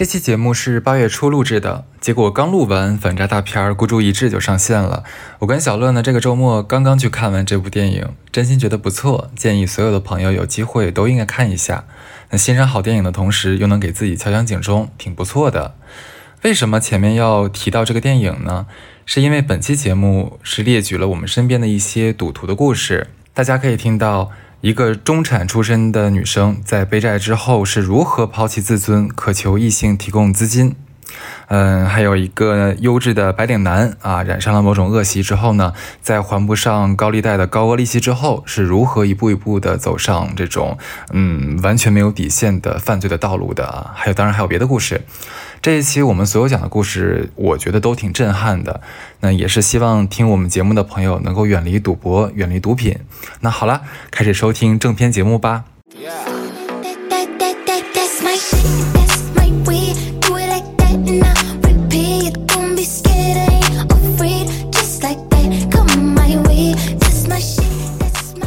这期节目是八月初录制的，结果刚录完，反诈大片《孤注一掷》就上线了。我跟小乐呢，这个周末刚刚去看完这部电影，真心觉得不错，建议所有的朋友有机会都应该看一下。那欣赏好电影的同时，又能给自己敲响警钟，挺不错的。为什么前面要提到这个电影呢？是因为本期节目是列举了我们身边的一些赌徒的故事，大家可以听到。一个中产出身的女生在背债之后是如何抛弃自尊，渴求异性提供资金？嗯，还有一个优质的白领男啊，染上了某种恶习之后呢，在还不上高利贷的高额利息之后，是如何一步一步的走上这种嗯完全没有底线的犯罪的道路的？还有，当然还有别的故事。这一期我们所有讲的故事，我觉得都挺震撼的。那也是希望听我们节目的朋友能够远离赌博，远离毒品。那好了，开始收听正片节目吧。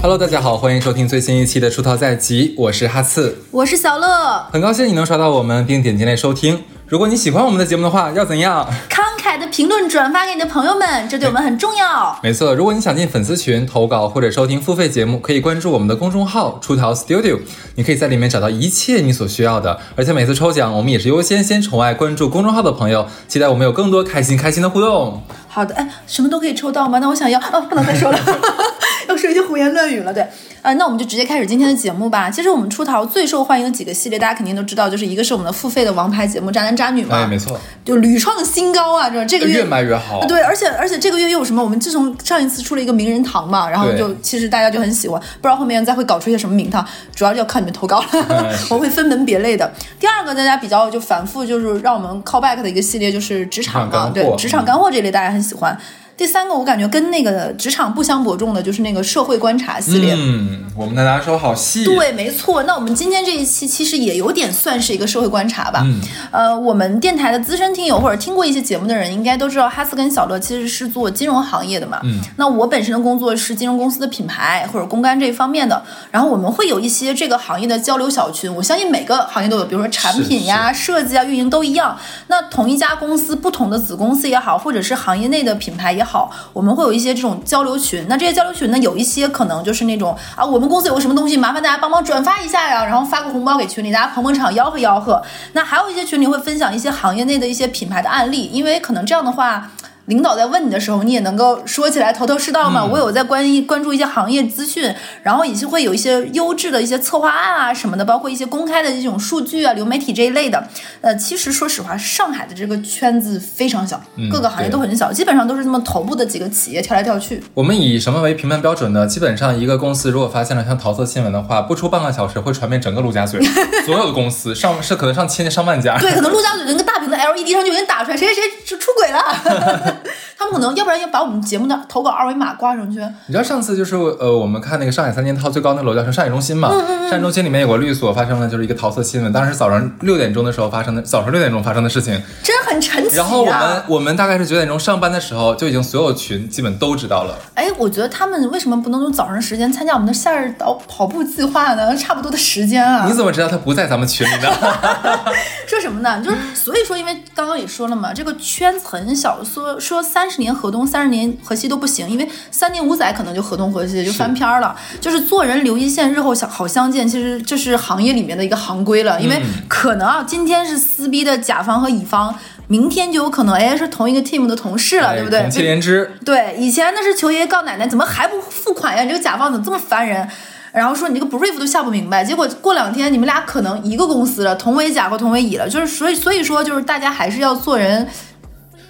Hello，大家好，欢迎收听最新一期的《出逃在即》，我是哈刺，我是小乐，很高兴你能刷到我们并点进来收听。如果你喜欢我们的节目的话，要怎样？慷慨的评论转发给你的朋友们，这对我们很重要。没错，如果你想进粉丝群投稿或者收听付费节目，可以关注我们的公众号“出逃 Studio”，你可以在里面找到一切你所需要的。而且每次抽奖，我们也是优先先宠爱关注公众号的朋友，期待我们有更多开心开心的互动。好的，哎，什么都可以抽到吗？那我想要，哦，不能再说了，要说一些胡言乱语了，对。啊，那我们就直接开始今天的节目吧。其实我们出逃最受欢迎的几个系列，大家肯定都知道，就是一个是我们的付费的王牌节目《渣男渣女》嘛，哎，没错，就屡创新高啊！这这个月越卖越好。对，而且而且这个月又有什么？我们自从上一次出了一个名人堂嘛，然后就其实大家就很喜欢，不知道后面再会搞出一些什么名堂，主要就要靠你们投稿了，我会分门别类的。第二个大家比较就反复就是让我们 call back 的一个系列就是职场嘛，对，职场干货这类大家很喜欢。第三个，我感觉跟那个职场不相伯仲的，就是那个社会观察系列。嗯，我们的拿手好戏。对，没错。那我们今天这一期其实也有点算是一个社会观察吧。嗯。呃，我们电台的资深听友或者听过一些节目的人，应该都知道哈斯跟小乐其实是做金融行业的嘛。嗯。那我本身的工作是金融公司的品牌或者公关这一方面的，然后我们会有一些这个行业的交流小群。我相信每个行业都有，比如说产品呀、设计啊、运营都一样。那同一家公司不同的子公司也好，或者是行业内的品牌也。好，好我们会有一些这种交流群。那这些交流群呢，有一些可能就是那种啊，我们公司有个什么东西，麻烦大家帮忙转发一下呀，然后发个红包给群里，大家捧捧场，吆喝吆喝。那还有一些群里会分享一些行业内的一些品牌的案例，因为可能这样的话。领导在问你的时候，你也能够说起来头头是道嘛。我有在关关注一些行业资讯，然后也是会有一些优质的一些策划案啊什么的，包括一些公开的这种数据啊、流媒体这一类的。呃，其实说实话，上海的这个圈子非常小，各个行业都很小，基本上都是这么头部的几个企业跳来跳去。我们以什么为评判标准呢？基本上一个公司如果发现了像桃色新闻的话，不出半个小时会传遍整个陆家嘴，所有的公司上是可能上千上万家。对，可能陆家嘴那个大屏的 LED 上就已经打出来谁谁谁出出轨了。他们可能要不然要把我们节目的投稿二维码挂上去。你知道上次就是呃，我们看那个上海三件套最高那个楼叫什么？上海中心嘛。上海中心里面有个律所发生了就是一个桃色新闻，当时早上六点钟的时候发生的，早上六点钟发生的事情，真很神奇。然后我们我们大概是九点钟上班的时候，就已经所有群基本都知道了。哎，我觉得他们为什么不能用早上时间参加我们的夏日岛跑步计划呢？差不多的时间啊。你怎么知道他不在咱们群里呢？说什么呢？就是所以说，因为刚刚也说了嘛，这个圈子很小，说说三十年河东，三十年河西都不行，因为三年五载可能就河东河西就翻篇了。就是做人留一线，日后相好相见，其实这是行业里面的一个行规了。因为可能啊，今天是撕逼的甲方和乙方，明天就有可能哎是同一个 team 的同事了，对不对？同气连枝。对，以前那是求爷爷告奶奶，怎么还不付款呀？你这个甲方怎么这么烦人？然后说你这个 brief 都下不明白，结果过两天你们俩可能一个公司了，同为甲和同为乙了，就是所以所以说就是大家还是要做人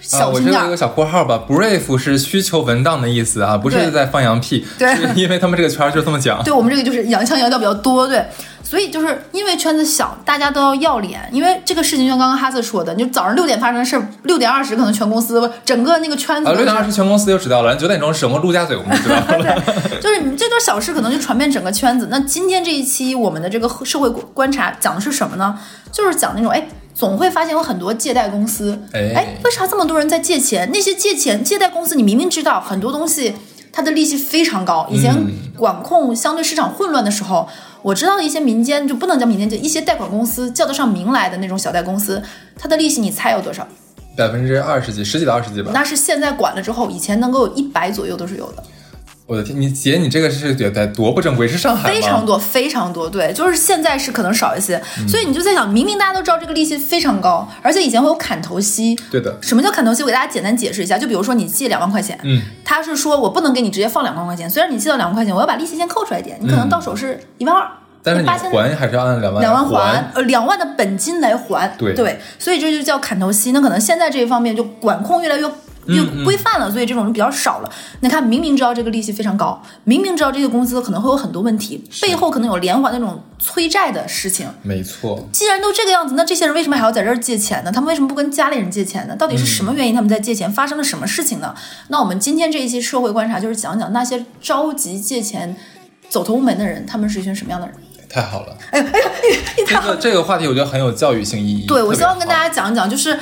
小心点。我这有一个小括号吧，brief 是需求文档的意思啊，不是在放羊屁，对，因为他们这个圈就这么讲。对我们这个就是洋腔洋调比较多，对。所以就是因为圈子小，大家都要要脸。因为这个事情，就像刚刚哈斯说的，就早上六点发生的事，六点二十可能全公司整个那个圈子。六点二十全公司就知道了，九点钟整个陆家嘴我们就知道了。就是你这段小事可能就传遍整个圈子。那今天这一期我们的这个社会观察讲的是什么呢？就是讲那种哎，总会发现有很多借贷公司，哎，为啥这么多人在借钱？那些借钱借贷公司，你明明知道很多东西。它的利息非常高。以前管控相对市场混乱的时候，我知道的一些民间就不能叫民间，就一些贷款公司叫得上名来的那种小贷公司，它的利息你猜有多少？百分之二十几，十几到二十几吧。那是现在管了之后，以前能够有一百左右都是有的。我的天，你姐，你这个是在多不正规？是上海非常多，非常多。对，就是现在是可能少一些。所以你就在想，明明大家都知道这个利息非常高，而且以前会有砍头息。对的。什么叫砍头息？我给大家简单解释一下。就比如说你借两万块钱，嗯，他是说我不能给你直接放两万块钱，虽然你借到两万块钱，我要把利息先扣出来一点，你可能到手是一万二。但是你还还是要按两万两万还，呃，两万的本金来还。对对，所以这就叫砍头息。那可能现在这一方面就管控越来越。越规范了，所以这种人比较少了。你看，明明知道这个利息非常高，明明知道这个公司可能会有很多问题，背后可能有连环那种催债的事情。没错。既然都这个样子，那这些人为什么还要在这儿借钱呢？他们为什么不跟家里人借钱呢？到底是什么原因他们在借钱？发生了什么事情呢？那我们今天这一期社会观察就是讲讲那些着急借钱、走投无门的人，他们是一群什么样的人？太好了！哎呀哎呀，这个这个话题我觉得很有教育性意义。对，我希望跟大家讲一讲，就是。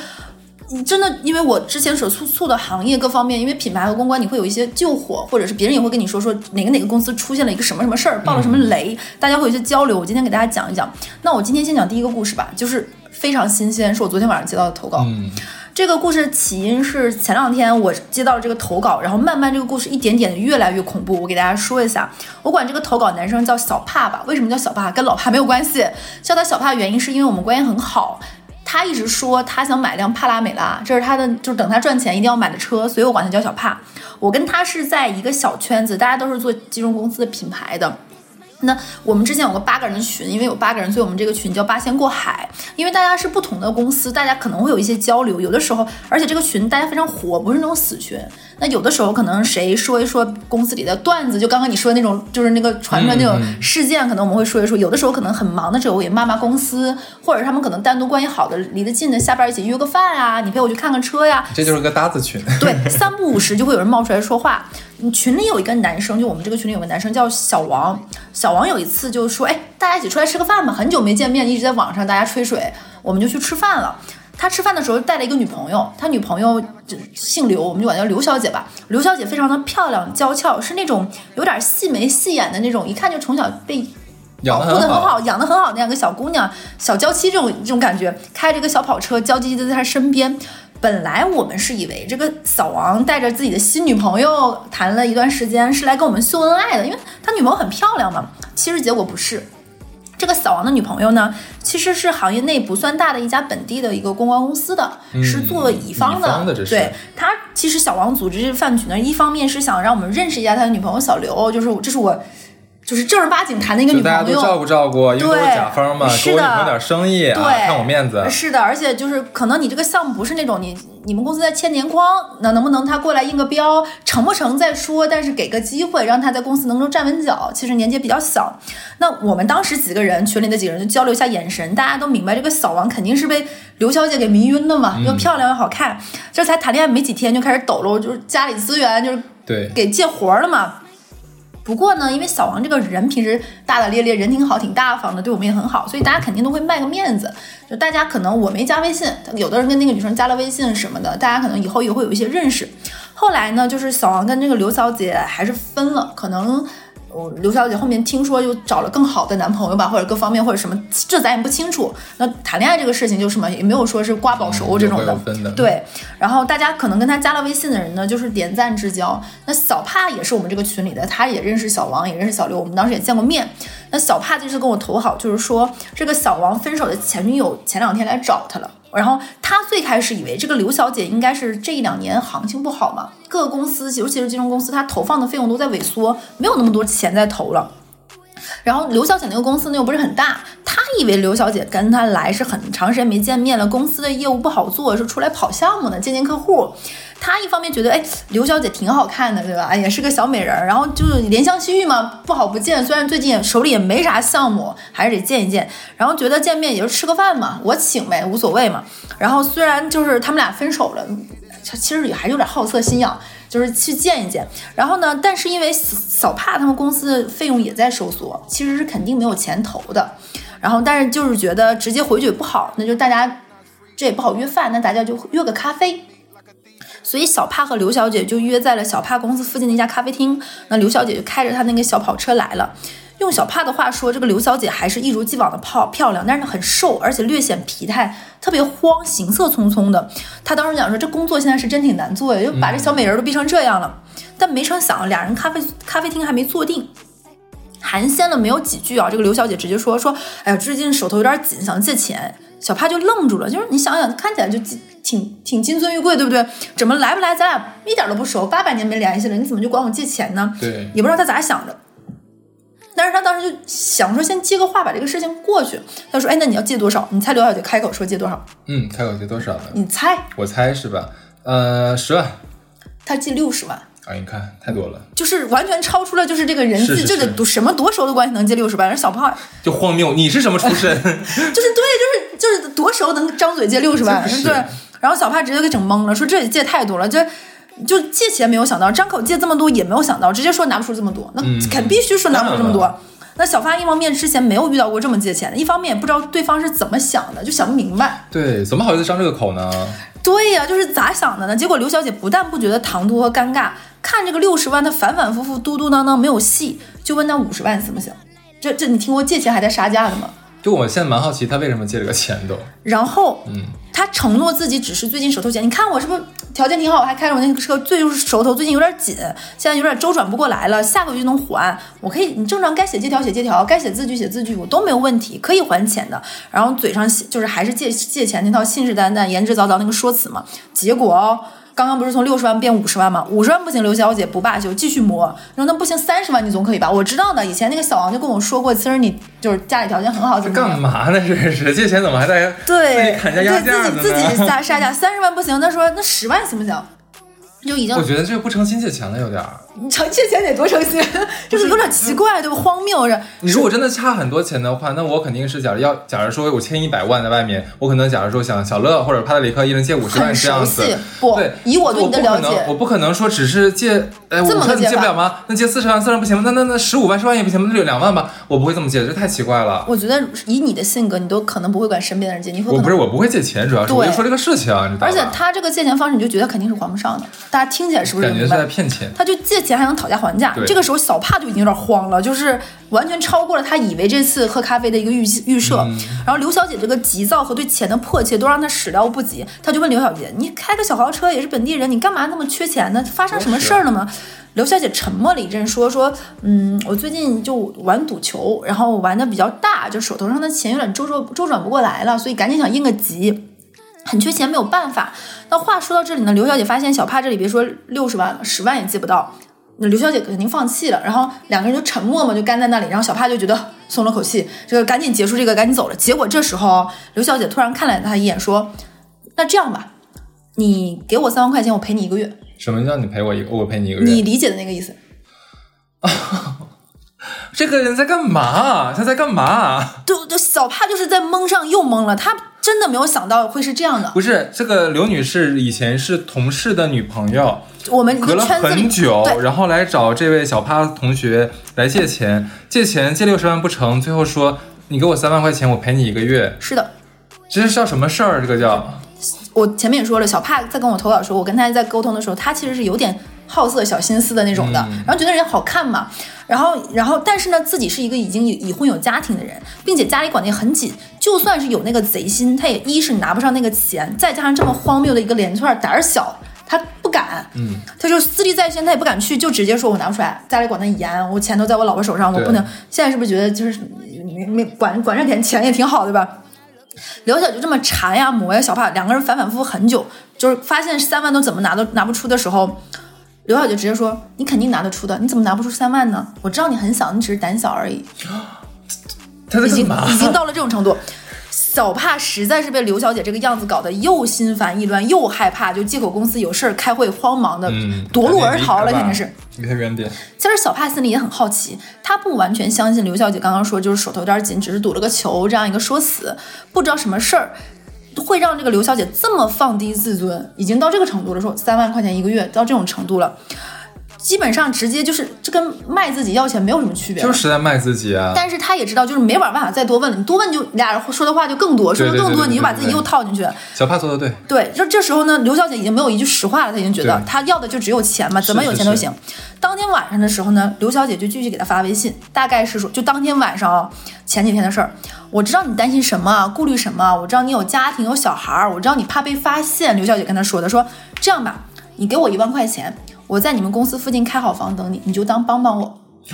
你真的，因为我之前所处处的行业各方面，因为品牌和公关，你会有一些救火，或者是别人也会跟你说说哪个哪个公司出现了一个什么什么事儿，爆了什么雷，大家会有一些交流。我今天给大家讲一讲。那我今天先讲第一个故事吧，就是非常新鲜，是我昨天晚上接到的投稿。嗯，这个故事起因是前两天我接到了这个投稿，然后慢慢这个故事一点点的越来越恐怖。我给大家说一下，我管这个投稿男生叫小帕吧。为什么叫小帕？跟老帕没有关系，叫他小帕的原因是因为我们关系很好。他一直说他想买辆帕拉梅拉，这是他的，就是等他赚钱一定要买的车，所以我管他叫小帕。我跟他是在一个小圈子，大家都是做金融公司的品牌的。那我们之前有个八个人的群，因为有八个人，所以我们这个群叫八仙过海。因为大家是不同的公司，大家可能会有一些交流。有的时候，而且这个群大家非常活，不是那种死群。那有的时候可能谁说一说公司里的段子，就刚刚你说的那种，就是那个传出来那种事件，可能我们会说一说。有的时候可能很忙的时候也骂骂公司，或者他们可能单独关系好的、离得近的，下班一起约个饭啊，你陪我去看看车呀。这就是个搭子群。对，三不五时就会有人冒出来说话。群里有一个男生，就我们这个群里有个男生叫小王。小王有一次就说：“哎，大家一起出来吃个饭吧，很久没见面，一直在网上大家吹水，我们就去吃饭了。”他吃饭的时候带了一个女朋友，他女朋友就姓刘，我们就管叫刘小姐吧。刘小姐非常的漂亮娇俏，是那种有点细眉细眼的那种，一看就从小被养的很好，养的很好那样个小姑娘，小娇妻这种这种感觉，开着个小跑车，娇滴滴的在他身边。本来我们是以为这个小王带着自己的新女朋友谈了一段时间，是来跟我们秀恩爱的，因为他女朋友很漂亮嘛。其实结果不是，这个小王的女朋友呢，其实是行业内不算大的一家本地的一个公关公司的，是做乙方的。对他，其实小王组织这饭局呢，一方面是想让我们认识一下他的女朋友小刘，就是这是我。就是正儿八经谈的一个女朋友，大家都照顾照顾，因为都是甲方嘛，给我女朋友点生意，对，看我面子。是的，而且就是可能你这个项目不是那种你你们公司在签年框，那能不能他过来印个标，成不成再说，但是给个机会让他在公司能够站稳脚。其实年纪比较小，那我们当时几个人群里的几个人就交流一下眼神，大家都明白这个小王肯定是被刘小姐给迷晕的嘛，又漂亮又好看，这才谈恋爱没几天就开始抖搂，就是家里资源就是对给借活了嘛。不过呢，因为小王这个人平时大大咧咧，人挺好，挺大方的，对我们也很好，所以大家肯定都会卖个面子。就大家可能我没加微信，有的人跟那个女生加了微信什么的，大家可能以后也会有一些认识。后来呢，就是小王跟这个刘小姐还是分了，可能。刘小姐后面听说又找了更好的男朋友吧，或者各方面或者什么，这咱也不清楚。那谈恋爱这个事情就什么也没有说是瓜保熟这种的，对。然后大家可能跟他加了微信的人呢，就是点赞之交。那小帕也是我们这个群里的，他也认识小王，也认识小刘，我们当时也见过面。那小帕就是跟我投好，就是说这个小王分手的前女友前两天来找他了。然后他最开始以为这个刘小姐应该是这一两年行情不好嘛，各个公司，尤其是金融公司，他投放的费用都在萎缩，没有那么多钱在投了。然后刘小姐那个公司呢又不是很大，他以为刘小姐跟他来是很长时间没见面了，公司的业务不好做，是出来跑项目的，见见客户。他一方面觉得，哎，刘小姐挺好看的，对吧？也是个小美人儿，然后就是怜香惜玉嘛，不好不见。虽然最近手里也没啥项目，还是得见一见。然后觉得见面也就吃个饭嘛，我请呗，无所谓嘛。然后虽然就是他们俩分手了，其实也还是有点好色心痒，就是去见一见。然后呢，但是因为小帕他们公司的费用也在收缩，其实是肯定没有钱投的。然后但是就是觉得直接回去也不好，那就大家这也不好约饭，那大家就约个咖啡。所以小帕和刘小姐就约在了小帕公司附近的一家咖啡厅。那刘小姐就开着她那个小跑车来了。用小帕的话说，这个刘小姐还是一如既往的泡漂亮，但是很瘦，而且略显疲态，特别慌，行色匆匆的。她当时讲说，这工作现在是真挺难做呀，就把这小美人都逼成这样了。但没成想，俩人咖啡咖啡厅还没坐定，寒暄了没有几句啊，这个刘小姐直接说说，哎呀，最近手头有点紧，想借钱。小帕就愣住了，就是你想想，看起来就挺挺金尊玉贵，对不对？怎么来不来？咱俩一点都不熟，八百年没联系了，你怎么就管我借钱呢？对，也不知道他咋想的。但是他当时就想说，先借个话，把这个事情过去。他说：“哎，那你要借多少？你猜刘小姐开口说借多少？嗯，开口借多少呢？你猜？我猜是吧？呃，十万。他借六十万。啊，你看太多了，就是完全超出了就是这个人际，就得多什么多熟的关系能借六十万？人小胖就荒谬，你是什么出身？就是对，就是就是多熟能张嘴借六十万？对。然后小帕直接给整懵了，说这也借太多了，这就借钱没有想到，张口借这么多也没有想到，直接说拿不出这么多，那肯必须说拿不出这么多。那小发一方面之前没有遇到过这么借钱的，一方面也不知道对方是怎么想的，就想不明白。对，怎么好意思张这个口呢？对呀，就是咋想的呢？结果刘小姐不但不觉得唐突和尴尬，看这个六十万，她反反复复嘟嘟囔囔没有戏，就问那五十万行不行？这这你听过借钱还带杀价的吗？就我现在蛮好奇，他为什么借这个钱都？然后，嗯，他承诺自己只是最近手头紧，你看我是不是条件挺好？我还开着我那个车，最就是手头最近有点紧，现在有点周转不过来了，下个月就能还。我可以，你正常该写借条写借条，该写字据写字据，我都没有问题，可以还钱的。然后嘴上就是还是借借钱那套信誓旦旦、言之凿凿那个说辞嘛，结果哦。刚刚不是从六十万变五十万吗？五十万不行，刘小姐不罢休，继续磨。然后那不行，三十万你总可以吧？我知道的，以前那个小王就跟我说过，其实你就是家里条件很好，怎么干嘛呢？这是借钱怎么还在对砍价压价自己自己杀杀价，三十万不行，他说那十万行不行？就已经我觉得这个不诚心借钱了，有点儿。你成借钱得多诚心，就是有点奇怪，对吧？荒谬着。你如果真的差很多钱的话，那我肯定是假如要，假如说我欠一百万在外面，我可能假如说想小乐或者帕特里克一人借五十万这样子。不，对，以我对你的了解，我不可能说只是借，哎，五十万你借不了吗？那借四十万，四十万不行吗？那那那十五万、十万也不行吗？那就两万吧。我不会这么借，这太奇怪了。我觉得以你的性格，你都可能不会管身边的人借，你会。我不是，我不会借钱，主要是我就说这个事情，你而且他这个借钱方式，你就觉得肯定是还不上的。大家听起来是不是感觉是在骗钱？他就借钱还能讨价还价，这个时候小帕就已经有点慌了，就是完全超过了他以为这次喝咖啡的一个预预设。然后刘小姐这个急躁和对钱的迫切都让他始料不及，他就问刘小姐：“你开个小豪车也是本地人，你干嘛那么缺钱呢？发生什么事儿了吗？”刘小姐沉默了一阵，说：“说嗯，我最近就玩赌球，然后玩的比较大，就手头上的钱有点周转周转不过来了，所以赶紧想应个急，很缺钱，没有办法。”那话说到这里呢，刘小姐发现小帕这里别说六十万了，十万也借不到。那刘小姐肯定放弃了，然后两个人就沉默嘛，就干在那里。然后小帕就觉得松了口气，这个赶紧结束这个，赶紧走了。结果这时候刘小姐突然看了他一眼，说：“那这样吧，你给我三万块钱，我陪你一个月。”什么叫你陪我一我陪你一个月？你理解的那个意思。这个人在干嘛？他在干嘛？对对，小帕就是在蒙上又蒙了，他真的没有想到会是这样的。不是，这个刘女士以前是同事的女朋友，我们隔了很久，然后来找这位小帕同学来借钱，借钱借六十万不成，最后说你给我三万块钱，我陪你一个月。是的，这是叫什么事儿？这个叫我前面也说了，小帕在跟我投稿的时候，我跟他在沟通的时候，他其实是有点。好色小心思的那种的，然后觉得人好看嘛，然后然后但是呢，自己是一个已经已婚有家庭的人，并且家里管得也很紧，就算是有那个贼心，他也一是拿不上那个钱，再加上这么荒谬的一个连串，胆儿小，他不敢，嗯，他就私立在先，他也不敢去，就直接说我拿不出来，家里管得严，我钱都在我老婆手上，我不能。现在是不是觉得就是没没管管着点钱也挺好，对吧？刘小就这么缠呀磨呀，小帕两个人反反复复很久，就是发现三万都怎么拿都拿不出的时候。刘小姐直接说：“你肯定拿得出的，你怎么拿不出三万呢？我知道你很小，你只是胆小而已。”已经已经到了这种程度，小帕实在是被刘小姐这个样子搞得又心烦意乱，又害怕，就借口公司有事儿开会，慌忙的夺路而逃了，肯定是。离他远点。其实小帕心里也很好奇，他不完全相信刘小姐刚刚说就是手头有点紧，只是赌了个球这样一个说辞，不知道什么事儿。会让这个刘小姐这么放低自尊，已经到这个程度了。说三万块钱一个月到这种程度了，基本上直接就是这跟卖自己要钱没有什么区别，就是在卖自己啊。但是他也知道，就是没办法再多问了，你多问就俩人说的话就更多，说的更多你就把自己又套进去。小帕做的对，对，就这时候呢，刘小姐已经没有一句实话了，她已经觉得她要的就只有钱嘛，怎么有钱都行。当天晚上的时候呢，刘小姐就继续给他发微信，大概是说，就当天晚上前几天的事儿，我知道你担心什么，顾虑什么，我知道你有家庭有小孩儿，我知道你怕被发现。刘小姐跟他说的，说这样吧，你给我一万块钱。我在你们公司附近开好房等你，你就当帮帮我。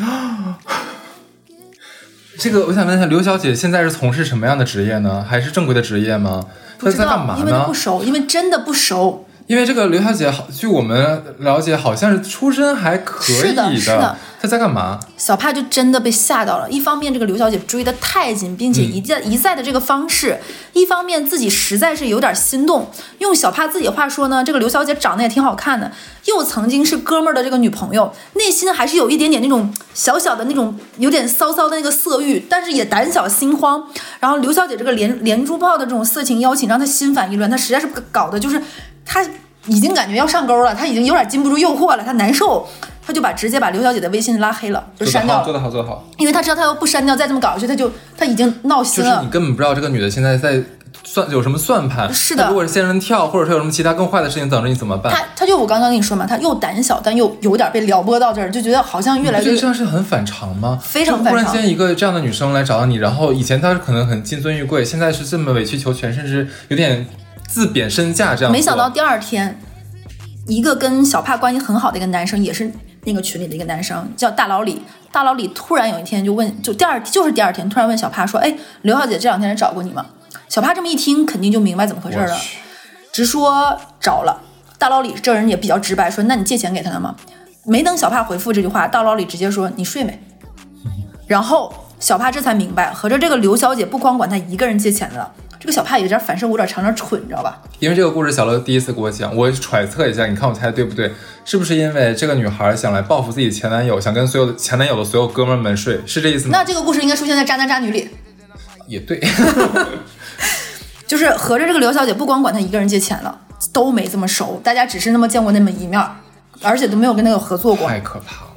这个我想问一下，刘小姐现在是从事什么样的职业呢？还是正规的职业吗？不知道，因为不熟，因为真的不熟。因为这个刘小姐，好，据我们了解，好像是出身还可以的。是的，她在干嘛？小帕就真的被吓到了。一方面，这个刘小姐追得太紧，并且一再一再的这个方式；一方面，自己实在是有点心动。用小帕自己话说呢，这个刘小姐长得也挺好看的，又曾经是哥们儿的这个女朋友，内心还是有一点点那种小小的那种有点骚骚的那个色欲，但是也胆小心慌。然后刘小姐这个连连珠炮的这种色情邀请，让她心烦意乱，她实在是搞的就是。他已经感觉要上钩了，他已经有点禁不住诱惑了，他难受，他就把直接把刘小姐的微信拉黑了，就删掉。做得好，做得好。因为他知道他要不删掉，再这么搞下去，他就他已经闹心了。就是你根本不知道这个女的现在在算有什么算盘。是的。如果是仙人跳，或者说有什么其他更坏的事情等着你怎么办？他他就我刚刚跟你说嘛，他又胆小，但又有点被撩拨到这儿，就觉得好像越来越。这样是很反常吗？非常反常。突然间一个这样的女生来找到你，然后以前她可能很金尊玉贵，现在是这么委曲求全，甚至有点。自贬身价这样，没想到第二天，一个跟小帕关系很好的一个男生，也是那个群里的一个男生，叫大老李。大老李突然有一天就问，就第二就是第二天突然问小帕说：“哎，刘小姐这两天来找过你吗？”小帕这么一听，肯定就明白怎么回事了，直说找了。大老李这人也比较直白，说：“那你借钱给他了吗？”没等小帕回复这句话，大老李直接说：“你睡没？”然后小帕这才明白，合着这个刘小姐不光管他一个人借钱了。这个小帕有点反射有点长，有点蠢，你知道吧？因为这个故事，小乐第一次给我讲，我揣测一下，你看我猜的对不对？是不是因为这个女孩想来报复自己前男友，想跟所有的前男友的所有哥们们睡，是这意思吗？那这个故事应该出现在渣男渣女里。也对，就是合着这个刘小姐不光管他一个人借钱了，都没这么熟，大家只是那么见过那么一面，而且都没有跟那个合作过，太可怕了。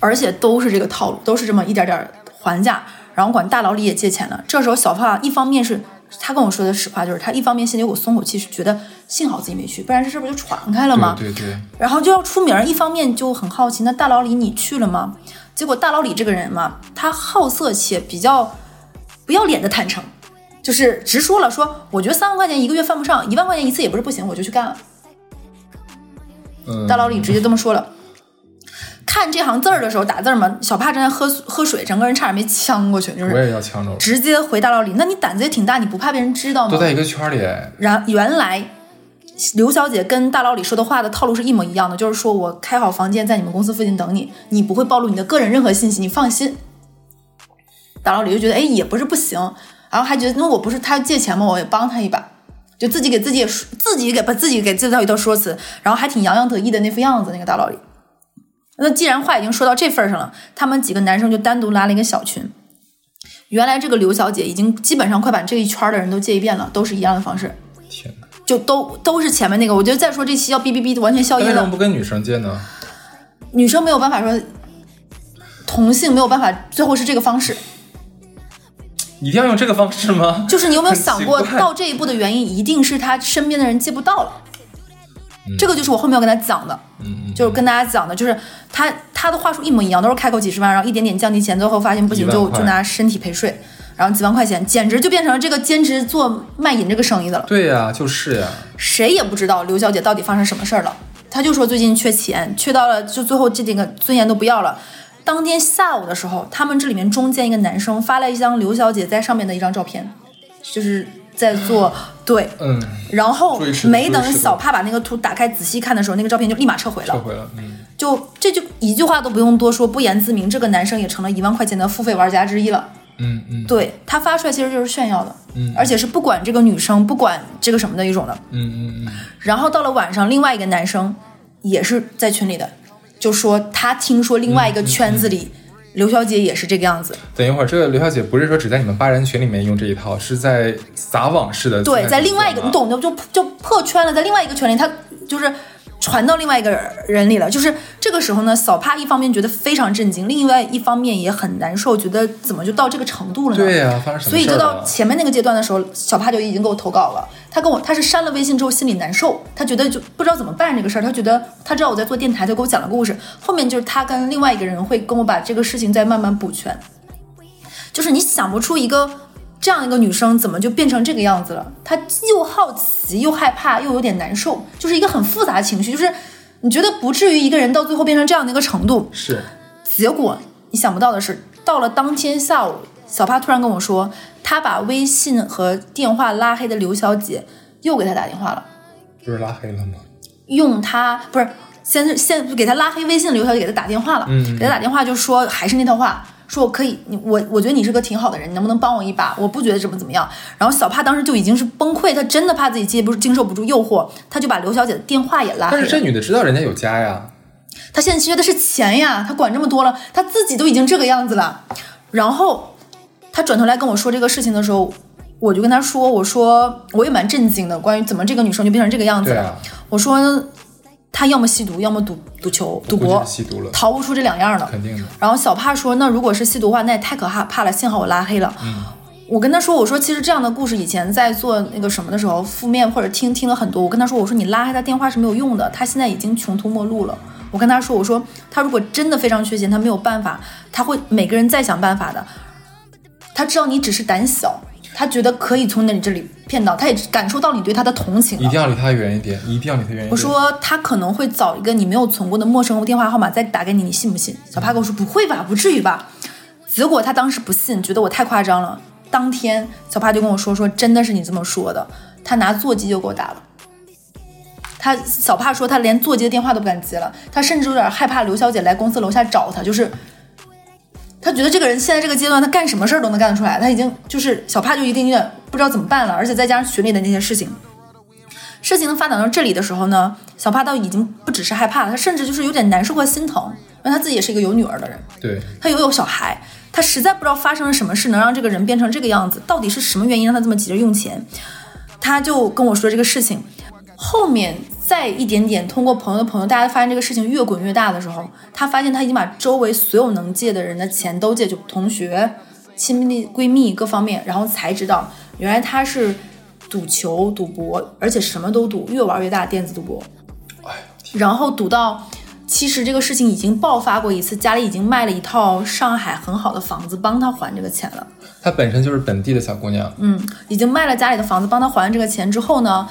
而且都是这个套路，都是这么一点点还价，然后管大老李也借钱了。这时候小帕一方面是。他跟我说的实话就是，他一方面心里有松口气，是觉得幸好自己没去，不然这事不就传开了吗？对对。然后就要出名，一方面就很好奇，那大老李你去了吗？结果大老李这个人嘛，他好色且比较不要脸的坦诚，就是直说了，说我觉得三万块钱一个月犯不上，一万块钱一次也不是不行，我就去干了。嗯。大老李直接这么说了。看这行字儿的时候打字嘛，小帕正在喝喝水，整个人差点没呛过去，就是我也要呛着，直接回大老李，那你胆子也挺大，你不怕被人知道吗？都在一个圈里。然原来刘小姐跟大老李说的话的套路是一模一样的，就是说我开好房间在你们公司附近等你，你不会暴露你的个人任何信息，你放心。大老李就觉得哎也不是不行，然后还觉得那我不是他借钱吗？我也帮他一把，就自己给自己也自己给把自己给制造一套说辞，然后还挺洋洋得意的那副样子，那个大老李。那既然话已经说到这份上了，他们几个男生就单独拉了一个小群。原来这个刘小姐已经基本上快把这一圈的人都借一遍了，都是一样的方式。天哪！就都都是前面那个，我觉得再说这期要哔哔哔，完全消音了。为什么不跟女生借呢？女生没有办法说，同性没有办法，最后是这个方式。一定要用这个方式吗？就是你有没有想过，到这一步的原因，一定是他身边的人借不到了。这个就是我后面要跟他讲的，就是跟大家讲的，就是他他的话术一模一样，都是开口几十万，然后一点点降低钱，最后发现不行，就就拿身体陪睡，然后几万块钱，简直就变成了这个兼职做卖淫这个生意的了。对呀，就是呀。谁也不知道刘小姐到底发生什么事儿了，他就说最近缺钱，缺到了就最后这点个尊严都不要了。当天下午的时候，他们这里面中间一个男生发了一张刘小姐在上面的一张照片，就是在做。对，嗯，然后没等小帕把那个图打开仔细看的时候，那个照片就立马撤回了。撤回了，嗯，就这就一句话都不用多说，不言自明，这个男生也成了一万块钱的付费玩家之一了。嗯嗯，对他发出来其实就是炫耀的，嗯，而且是不管这个女生不管这个什么的一种的。嗯嗯嗯。然后到了晚上，另外一个男生也是在群里的，就说他听说另外一个圈子里。刘小姐也是这个样子。等一会儿，这个刘小姐不是说只在你们八人群里面用这一套，是在撒网式的。对，在另外一个，你懂的，就就破圈了，在另外一个群里，她就是传到另外一个人里了，就是这个时候呢，小帕一方面觉得非常震惊，另外一方面也很难受，觉得怎么就到这个程度了呢？对呀，发生什么所以就到前面那个阶段的时候，小帕就已经给我投稿了。他跟我，他是删了微信之后心里难受，他觉得就不知道怎么办这个事儿。他觉得他知道我在做电台，就给我讲了故事。后面就是他跟另外一个人会跟我把这个事情再慢慢补全。就是你想不出一个这样一个女生怎么就变成这个样子了？她又好奇又害怕又有点难受，就是一个很复杂的情绪，就是。你觉得不至于一个人到最后变成这样的一个程度，是。结果你想不到的是，到了当天下午，小帕突然跟我说，他把微信和电话拉黑的刘小姐又给他打电话了。不是拉黑了吗？用他不是先先给他拉黑微信的刘小姐给他打电话了，给他打电话就说还是那套话。说我可以，你我我觉得你是个挺好的人，你能不能帮我一把？我不觉得怎么怎么样。然后小帕当时就已经是崩溃，他真的怕自己接不经受不住诱惑，他就把刘小姐的电话也拉黑了。但是这女的知道人家有家呀，她现在缺的是钱呀，她管这么多了，她自己都已经这个样子了。然后她转头来跟我说这个事情的时候，我就跟她说，我说我也蛮震惊的，关于怎么这个女生就变成这个样子了。我说。他要么吸毒，要么赌赌球、赌博，吸毒了，逃不出这两样的。肯定的。然后小帕说：“那如果是吸毒的话，那也太可怕怕了。幸好我拉黑了。”嗯，我跟他说：“我说其实这样的故事以前在做那个什么的时候，负面或者听听了很多。我跟他说：我说你拉黑他电话是没有用的，他现在已经穷途末路了。我跟他说：我说他如果真的非常缺钱，他没有办法，他会每个人再想办法的。他知道你只是胆小。”他觉得可以从你这里骗到，他也感受到你对他的同情。一定要离他远一点，一定要离他远一点。我说他可能会找一个你没有存过的陌生电话号码再打给你，你信不信？小帕跟我说不会吧，不至于吧。结果他当时不信，觉得我太夸张了。当天小帕就跟我说说真的是你这么说的，他拿座机就给我打了。他小帕说他连座机的电话都不敢接了，他甚至有点害怕刘小姐来公司楼下找他，就是。他觉得这个人现在这个阶段，他干什么事儿都能干得出来。他已经就是小帕就一定有点不知道怎么办了，而且再加上群里的那些事情，事情发展到这里的时候呢，小帕倒已经不只是害怕了，他甚至就是有点难受和心疼，因为他自己也是一个有女儿的人，对他又有小孩，他实在不知道发生了什么事能让这个人变成这个样子，到底是什么原因让他这么急着用钱？他就跟我说这个事情，后面。再一点点通过朋友的朋友，大家发现这个事情越滚越大的时候，他发现他已经把周围所有能借的人的钱都借，就同学、亲密闺蜜各方面，然后才知道原来他是赌球、赌博，而且什么都赌，越玩越大，电子赌博。然后赌到，其实这个事情已经爆发过一次，家里已经卖了一套上海很好的房子帮他还这个钱了。她本身就是本地的小姑娘，嗯，已经卖了家里的房子帮他还完这个钱之后呢，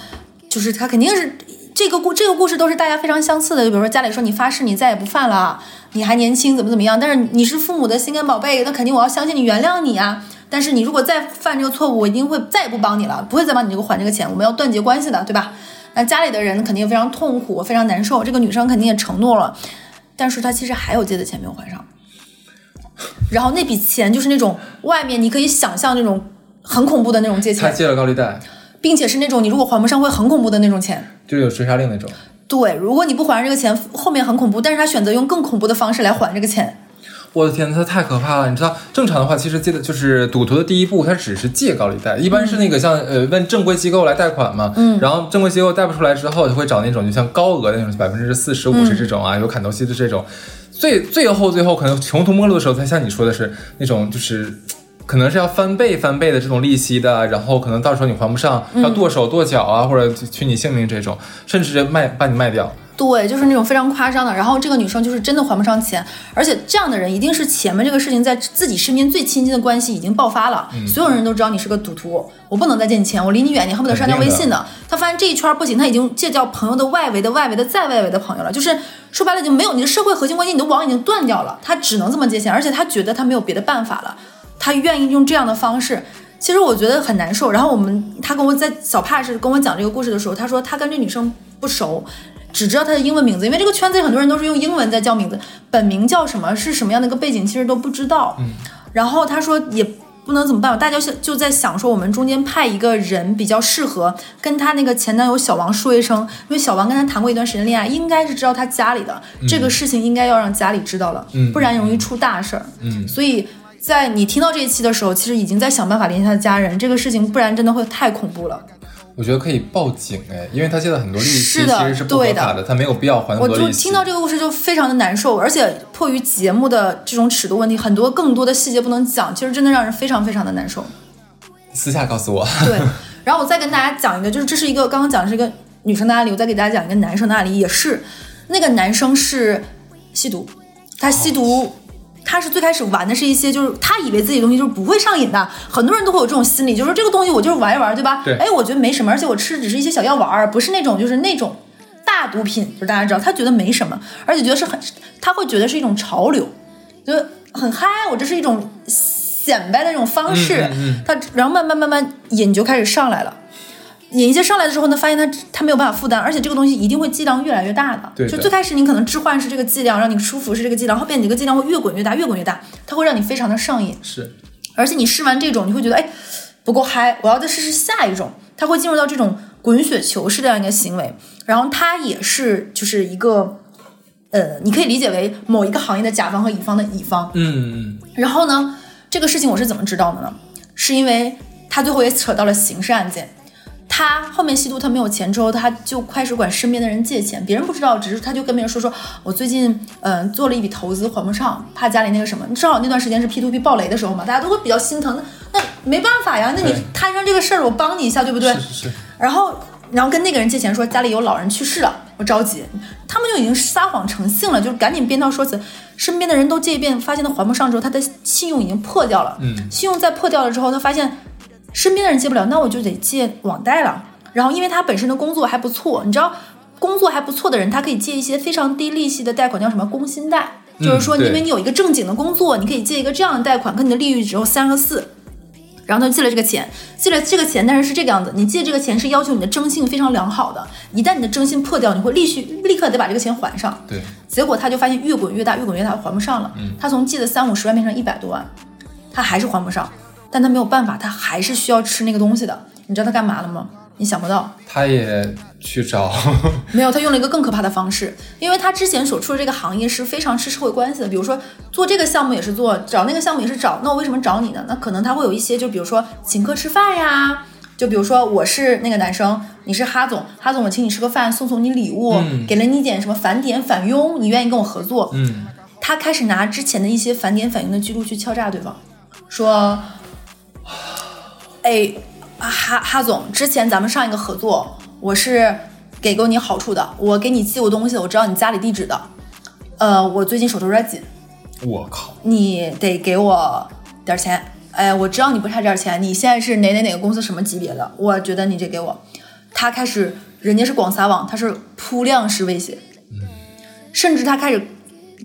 就是他肯定是。这个故这个故事都是大家非常相似的，就比如说家里说你发誓你再也不犯了，你还年轻怎么怎么样，但是你是父母的心肝宝贝，那肯定我要相信你原谅你啊。但是你如果再犯这个错误，我一定会再也不帮你了，不会再帮你这个还这个钱，我们要断绝关系的，对吧？那家里的人肯定非常痛苦，非常难受。这个女生肯定也承诺了，但是她其实还有借的钱没有还上。然后那笔钱就是那种外面你可以想象那种很恐怖的那种借钱，他借了高利贷。并且是那种你如果还不上会很恐怖的那种钱，就有追杀令那种。对，如果你不还这个钱，后面很恐怖。但是他选择用更恐怖的方式来还这个钱。我的天，他太可怕了！你知道，正常的话，其实借的就是赌徒的第一步，他只是借高利贷，一般是那个像呃问正规机构来贷款嘛。嗯。然后正规机构贷不出来之后，就会找那种就像高额的那种百分之四十五十这种啊，有砍头息的这种。最最后最后可能穷途末路的时候，才像你说的是那种就是。可能是要翻倍翻倍的这种利息的，然后可能到时候你还不上，要剁手剁脚啊，或者取你性命这种，甚至卖把你卖掉。对，就是那种非常夸张的。然后这个女生就是真的还不上钱，而且这样的人一定是前面这个事情在自己身边最亲近的关系已经爆发了，所有人都知道你是个赌徒，我不能再借你钱，我离你远，你恨不得删掉微信的。他发现这一圈不行，他已经借掉朋友的外围的外围的再外围的朋友了，就是说白了就没有你的社会核心关系，你的网已经断掉了，他只能这么借钱，而且他觉得他没有别的办法了。他愿意用这样的方式，其实我觉得很难受。然后我们，他跟我在小帕是跟我讲这个故事的时候，他说他跟这女生不熟，只知道她的英文名字，因为这个圈子里很多人都是用英文在叫名字，本名叫什么是什么样的一个背景，其实都不知道。嗯。然后他说也不能怎么办，大家就就在想说，我们中间派一个人比较适合跟他那个前男友小王说一声，因为小王跟他谈过一段时间恋爱，应该是知道他家里的这个事情，应该要让家里知道了，不然容易出大事儿。嗯。所以。在你听到这一期的时候，其实已经在想办法联系他的家人，这个事情不然真的会太恐怖了。我觉得可以报警哎，因为他现在很多利息其实是不合法的，他没有必要还。我就听到这个故事就非常的难受，而且迫于节目的这种尺度问题，很多更多的细节不能讲，其实真的让人非常非常的难受。私下告诉我。对，然后我再跟大家讲一个，就是这是一个刚刚讲的是一个女生的案例，我再给大家讲一个男生的案例，也是那个男生是吸毒，他吸毒。他是最开始玩的是一些，就是他以为自己东西就是不会上瘾的，很多人都会有这种心理，就是这个东西我就是玩一玩，对吧？对。哎，我觉得没什么，而且我吃的只是一些小药丸儿，不是那种就是那种大毒品，就是大家知道，他觉得没什么，而且觉得是很，他会觉得是一种潮流，就很嗨，我这是一种显摆的一种方式。嗯。他然后慢慢慢慢瘾就开始上来了。引一些上来的时候呢，发现他他没有办法负担，而且这个东西一定会剂量越来越大的。对。就最开始你可能置换是这个剂量，让你舒服是这个剂量，后面你这个剂量会越滚越大，越滚越大，它会让你非常的上瘾。是。而且你试完这种，你会觉得哎不够嗨，我要再试试下一种，它会进入到这种滚雪球式这样一个行为。然后它也是就是一个呃，你可以理解为某一个行业的甲方和乙方的乙方。嗯嗯。然后呢，这个事情我是怎么知道的呢？是因为他最后也扯到了刑事案件。他后面吸毒，他没有钱之后，他就开始管身边的人借钱，别人不知道，只是他就跟别人说说，我最近嗯做了一笔投资还不上，怕家里那个什么，正好那段时间是 P to P 暴雷的时候嘛，大家都会比较心疼，那那没办法呀，那你摊上这个事儿，我帮你一下，对不对？是是是。然后然后跟那个人借钱，说家里有老人去世了，我着急，他们就已经撒谎成性了，就是赶紧编套说辞，身边的人都借一遍，发现他还不上之后，他的信用已经破掉了，嗯，信用再破掉了之后，他发现。身边的人借不了，那我就得借网贷了。然后，因为他本身的工作还不错，你知道，工作还不错的人，他可以借一些非常低利息的贷款，叫什么工薪贷，就是说，因为你有一个正经的工作，你可以借一个这样的贷款，跟你的利率只有三和四。然后他就借了这个钱，借了这个钱，但是是这个样子，你借这个钱是要求你的征信非常良好的，一旦你的征信破掉，你会立续立刻得把这个钱还上。对。结果他就发现越滚越大，越滚越大，还不上了。嗯。他从借的三五十万变成一百多万，他还是还不上。但他没有办法，他还是需要吃那个东西的。你知道他干嘛了吗？你想不到，他也去找，没有，他用了一个更可怕的方式，因为他之前所处的这个行业是非常吃社会关系的。比如说做这个项目也是做，找那个项目也是找。那我为什么找你呢？那可能他会有一些，就比如说请客吃饭呀，就比如说我是那个男生，你是哈总，哈总我请你吃个饭，送送你礼物，给了你一点什么返点返佣，你愿意跟我合作？嗯，他开始拿之前的一些返点返佣的记录去敲诈对方，说。哎，哈哈总，之前咱们上一个合作，我是给过你好处的，我给你寄过东西，我知道你家里地址的。呃，我最近手头有点紧，我靠，你得给我点钱。哎，我知道你不差这点钱，你现在是哪哪哪个公司什么级别的？我觉得你得给我。他开始，人家是广撒网，他是铺量式威胁，甚至他开始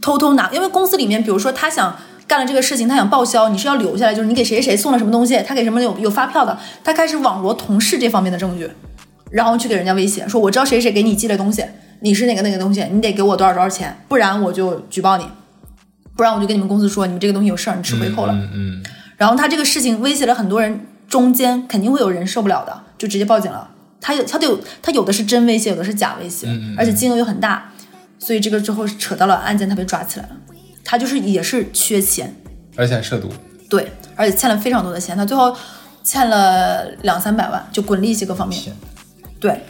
偷偷拿，因为公司里面，比如说他想。干了这个事情，他想报销，你是要留下来，就是你给谁谁谁送了什么东西，他给什么有有发票的，他开始网罗同事这方面的证据，然后去给人家威胁，说我知道谁谁给你寄了东西，你是哪个哪个东西，你得给我多少多少钱，不然我就举报你，不然我就跟你们公司说你们这个东西有事儿，你吃回扣了。嗯嗯。然后他这个事情威胁了很多人，中间肯定会有人受不了的，就直接报警了。他有他都有他有的是真威胁，有的是假威胁，而且金额又很大，所以这个之后扯到了案件，他被抓起来了。他就是也是缺钱，而且还涉毒，对，而且欠了非常多的钱，他最后欠了两三百万，就滚利息各方面。对，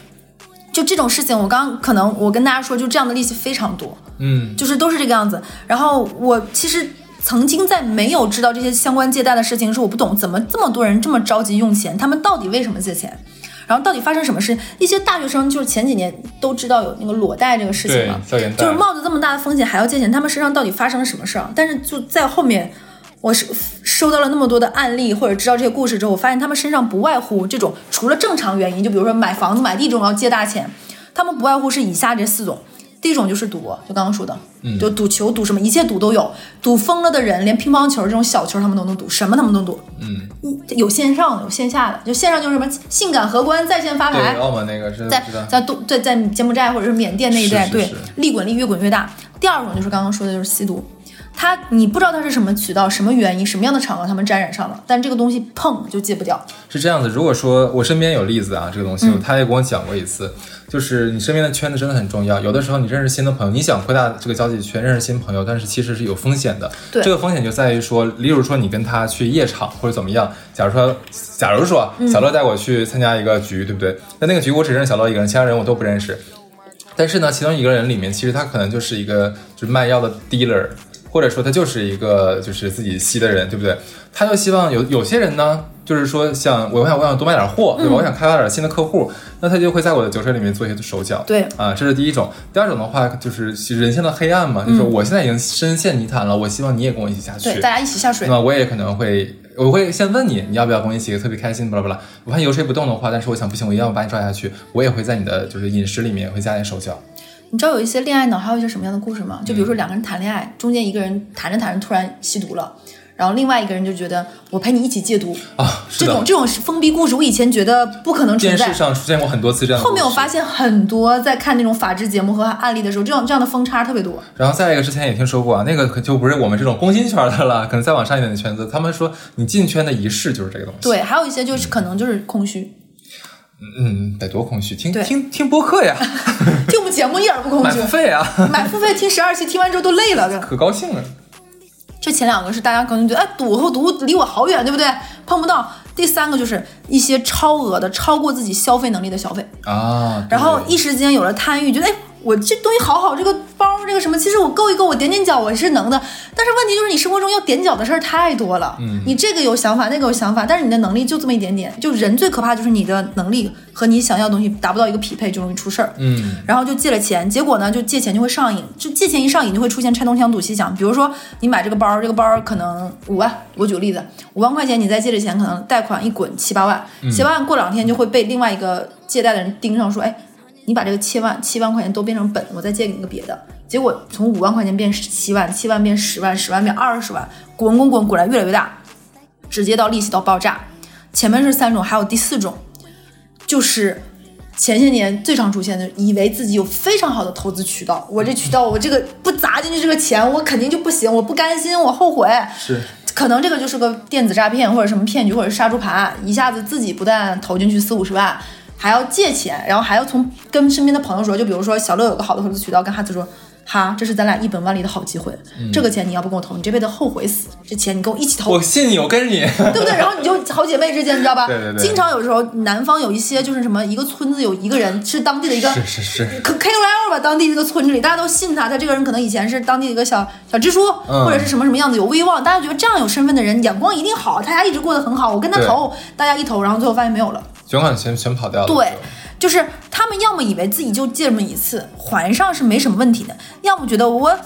就这种事情，我刚可能我跟大家说，就这样的利息非常多，嗯，就是都是这个样子。然后我其实曾经在没有知道这些相关借贷的事情的时候，我不懂怎么这么多人这么着急用钱，他们到底为什么借钱？然后到底发生什么事？一些大学生就是前几年都知道有那个裸贷这个事情嘛，就是冒着这么大的风险还要借钱，他们身上到底发生了什么事儿？但是就在后面，我是收到了那么多的案例或者知道这些故事之后，我发现他们身上不外乎这种，除了正常原因，就比如说买房子买地这种要借大钱，他们不外乎是以下这四种。第一种就是赌，就刚刚说的，就赌球、赌什么，一切赌都有，赌疯了的人，连乒乓球这种小球他们都能赌，什么他们都赌。嗯，有线上的，有线下的，就线上就是什么性感荷官在线发牌，澳门那个是在在东在在柬埔寨或者是缅甸那一带，对，利滚利越滚越大。第二种就是刚刚说的，就是吸毒，他你不知道他是什么渠道、什么原因、什么样的场合他们沾染上了，但这个东西碰就戒不掉。是这样子，如果说我身边有例子啊，这个东西他也跟我讲过一次，就是你身边的圈子真的很重要。有的时候你认识新的朋友，你想扩大这个交际圈，认识新朋友，但是其实是有风险的。对，这个风险就在于说，例如说你跟他去夜场或者怎么样，假如说，假如说小乐带我去参加一个局，对不对？那那个局我只认识小乐一个人，其他人我都不认识。但是呢，其中一个人里面，其实他可能就是一个就是卖药的 dealer。或者说他就是一个就是自己吸的人，对不对？他就希望有有些人呢，就是说想我想我想多卖点货，对吧？我想开发点新的客户，那他就会在我的酒水里面做一些手脚。对啊，这是第一种。第二种的话就是人性的黑暗嘛，就是我现在已经深陷泥潭了，我希望你也跟我一起下去，对，大家一起下水。那么我也可能会我会先问你，你要不要跟我一起特别开心，巴拉巴拉。我看你游水不动的话，但是我想不行，我一定要把你抓下去，我也会在你的就是饮食里面会加点手脚。你知道有一些恋爱脑还有一些什么样的故事吗？就比如说两个人谈恋爱，中间一个人谈着谈着突然吸毒了。然后另外一个人就觉得我陪你一起戒毒啊，这种这种封闭故事，我以前觉得不可能存在。电视上出现过很多次这样的。后面我发现很多在看那种法制节目和案例的时候，这种这样的风差特别多。然后再一个，之前也听说过啊，那个可就不是我们这种工薪圈的了，可能再往上一点的圈子，他们说你进圈的仪式就是这个东西。对，还有一些就是可能就是空虚。嗯，得多空虚，听听听播客呀，听我们节目一点不空虚。买付费啊，买付费听十二期，听完之后都累了，可高兴了。这前两个是大家可能觉得，哎，赌和毒离我好远，对不对？碰不到。第三个就是一些超额的、超过自己消费能力的消费啊，然后一时间有了贪欲，觉得哎。我这东西好好，这个包这个什么，其实我够一够，我踮踮脚我是能的。但是问题就是你生活中要踮脚的事儿太多了。嗯，你这个有想法，那个有想法，但是你的能力就这么一点点。就人最可怕就是你的能力和你想要的东西达不到一个匹配，就容易出事儿。嗯，然后就借了钱，结果呢，就借钱就会上瘾，就借钱一上瘾就会出现拆东墙堵西墙。比如说你买这个包，这个包可能五万，我举个例子，五万块钱你再借着钱，可能贷款一滚七八万，七八万过两天就会被另外一个借贷的人盯上，说哎。你把这个七万七万块钱都变成本，我再借给你个别的。结果从五万块钱变七万，七万变十万，十万变二十万，滚滚滚滚来越来越大，直接到利息到爆炸。前面是三种，还有第四种，就是前些年最常出现的，以为自己有非常好的投资渠道，我这渠道我这个不砸进去这个钱，我肯定就不行，我不甘心，我后悔。是，可能这个就是个电子诈骗或者什么骗局或者杀猪盘，一下子自己不但投进去四五十万。还要借钱，然后还要从跟身边的朋友说，就比如说小乐有个好的投资渠道，跟哈子说，哈，这是咱俩一本万利的好机会，这个钱你要不跟我投，你这辈子后悔死。这钱你跟我一起投，我信你，我跟着你，对不对？然后你就 好姐妹之间，你知道吧？对对对。经常有时候南方有一些就是什么，一个村子有一个人是当地的一个是是是 K K O L 吧，当地这个村子里大家都信他，他这个人可能以前是当地的一个小小支书，或者是什么什么样子有威望，大家觉得这样有身份的人眼光一定好，他家一直过得很好，我跟他投，大家一投，然后最后发现没有了，卷款全全跑掉了。对。就是他们要么以为自己就借这么一次还上是没什么问题的，要么觉得我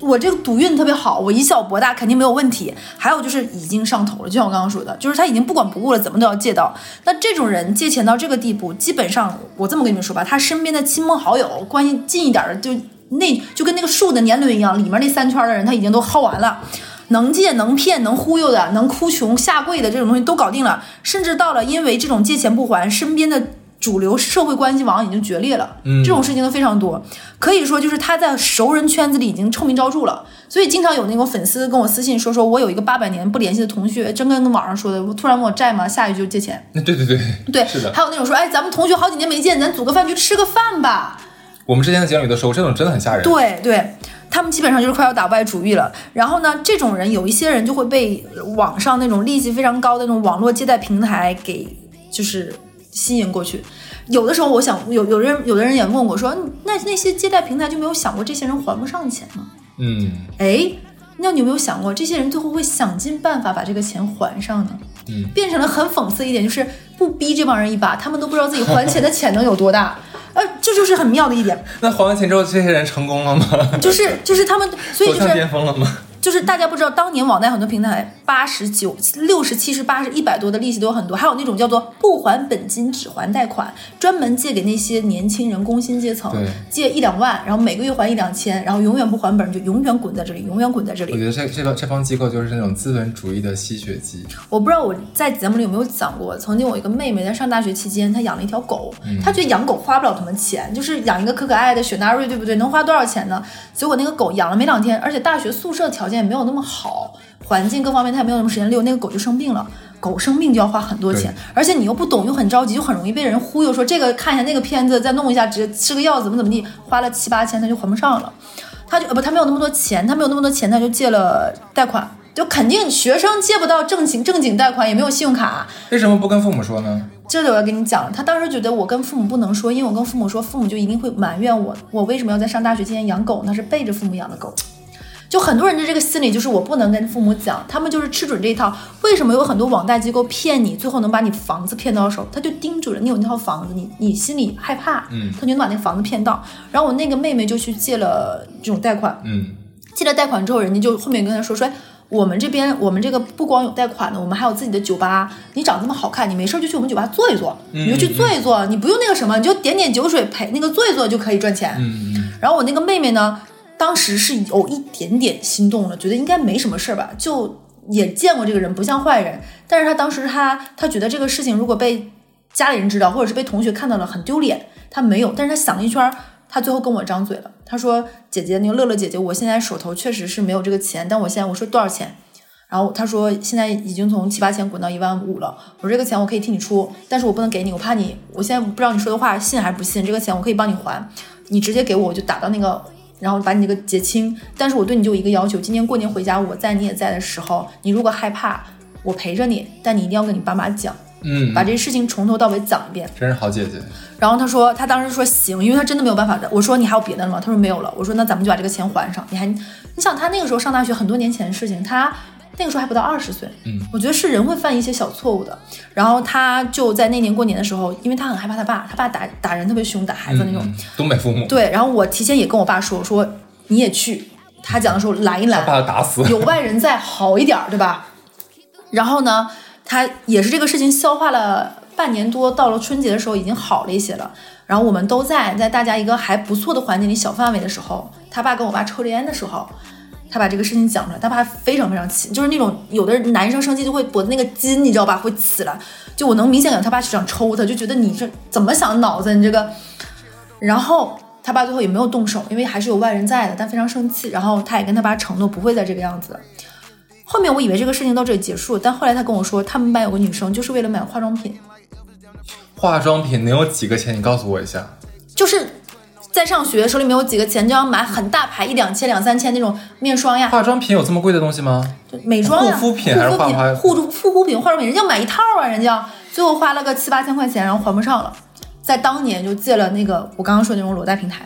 我这个赌运特别好，我以小博大肯定没有问题。还有就是已经上头了，就像我刚刚说的，就是他已经不管不顾了，怎么都要借到。那这种人借钱到这个地步，基本上我这么跟你们说吧，他身边的亲朋好友关系近一点的，就那就跟那个树的年轮一样，里面那三圈的人他已经都薅完了，能借能骗能忽悠的，能哭穷下跪的这种东西都搞定了，甚至到了因为这种借钱不还，身边的。主流社会关系网已经决裂了，嗯，这种事情都非常多，可以说就是他在熟人圈子里已经臭名昭著了，所以经常有那种粉丝跟我私信说，说我有一个八百年不联系的同学，真跟跟网上说的，我突然问我债吗？下一句就借钱。对对对对，是的。还有那种说，哎，咱们同学好几年没见，咱组个饭局吃个饭吧。我们之前在节目里都说过，这种真的很吓人。对对，他们基本上就是快要打败主意了。然后呢，这种人有一些人就会被网上那种利息非常高的那种网络借贷平台给就是吸引过去。有的时候，我想有有人有的人也问我说，那那些借贷平台就没有想过这些人还不上钱吗？嗯，哎，那你有没有想过，这些人最后会想尽办法把这个钱还上呢？嗯，变成了很讽刺一点，就是不逼这帮人一把，他们都不知道自己还钱的潜能有多大。呃，这就是很妙的一点。那还完钱之后，这些人成功了吗？就是就是他们，所以就是巅峰了吗？就是大家不知道，当年网贷很多平台八十九、六十、七十、八十、一百多的利息都有很多，还有那种叫做不还本金只还贷款，专门借给那些年轻人、工薪阶层，借一两万，然后每个月还一两千，然后永远不还本，就永远滚在这里，永远滚在这里。我觉得这这帮这帮机构就是那种资本主义的吸血机。我不知道我在节目里有没有讲过，曾经我一个妹妹在上大学期间，她养了一条狗，她觉得养狗花不了什么钱，就是养一个可可爱爱的雪纳瑞，对不对？能花多少钱呢？结果那个狗养了没两天，而且大学宿舍条件也没有那么好。环境各方面他也没有什么时间遛，那个狗就生病了，狗生病就要花很多钱，而且你又不懂又很着急，就很容易被人忽悠，说这个看一下那个片子，再弄一下，直接吃个药怎么怎么地，花了七八千他就还不上了，他就呃不他没有那么多钱，他没有那么多钱他就借了贷款，就肯定学生借不到正经正经贷款，也没有信用卡，为什么不跟父母说呢？这就我要跟你讲，他当时觉得我跟父母不能说，因为我跟父母说，父母就一定会埋怨我，我为什么要在上大学期间养狗那？是背着父母养的狗。就很多人的这个心理就是我不能跟父母讲，他们就是吃准这一套。为什么有很多网贷机构骗你，最后能把你房子骗到手？他就盯住了你有那套房子，你你心里害怕，嗯，他就能把那个房子骗到。然后我那个妹妹就去借了这种贷款，嗯，借了贷款之后，人家就后面跟他说说，我们这边我们这个不光有贷款的，我们还有自己的酒吧。你长这么好看，你没事就去我们酒吧坐一坐，你就去坐一坐，你不用那个什么，你就点点酒水陪那个坐一坐就可以赚钱。然后我那个妹妹呢？当时是有一点点心动了，觉得应该没什么事儿吧，就也见过这个人，不像坏人。但是他当时他他觉得这个事情如果被家里人知道，或者是被同学看到了，很丢脸。他没有，但是他想了一圈，他最后跟我张嘴了。他说：“姐姐，那个乐乐姐姐，我现在手头确实是没有这个钱，但我现在我说多少钱？然后他说现在已经从七八千滚到一万五了。我说这个钱我可以替你出，但是我不能给你，我怕你，我现在不知道你说的话信还是不信。这个钱我可以帮你还，你直接给我，我就打到那个。”然后把你这个结清，但是我对你就一个要求，今年过年回家我在你也在的时候，你如果害怕，我陪着你，但你一定要跟你爸妈讲，嗯，把这事情从头到尾讲一遍。真是好姐姐。然后他说，他当时说行，因为他真的没有办法的。我说你还有别的了吗？他说没有了。我说那咱们就把这个钱还上。你还，你想他那个时候上大学很多年前的事情，他。那个时候还不到二十岁，嗯，我觉得是人会犯一些小错误的。然后他就在那年过年的时候，因为他很害怕他爸，他爸打打人特别凶，打孩子那种。东北父母。对，然后我提前也跟我爸说，说你也去。他讲的时候拦一拦，把他打死。有外人在，好一点，对吧？然后呢，他也是这个事情消化了半年多，到了春节的时候已经好了一些了。然后我们都在在大家一个还不错的环境里小范围的时候，他爸跟我爸抽着烟的时候。他把这个事情讲出来，他爸非常非常气，就是那种有的男生生气就会脖子那个筋，你知道吧，会起来。就我能明显感觉他爸是想抽他，就觉得你这怎么想脑子，你这个。然后他爸最后也没有动手，因为还是有外人在的，但非常生气。然后他也跟他爸承诺不会再这个样子。后面我以为这个事情到这里结束，但后来他跟我说，他们班有个女生就是为了买化妆品。化妆品能有几个钱？你告诉我一下。就是。在上学手里没有几个钱，就要买很大牌一两千两三千那种面霜呀。化妆品有这么贵的东西吗？就美妆呀，护肤品还是化妆护护护肤品、化妆品，人家买一套啊，人家最后花了个七八千块钱，然后还不上了，在当年就借了那个我刚刚说那种裸贷平台。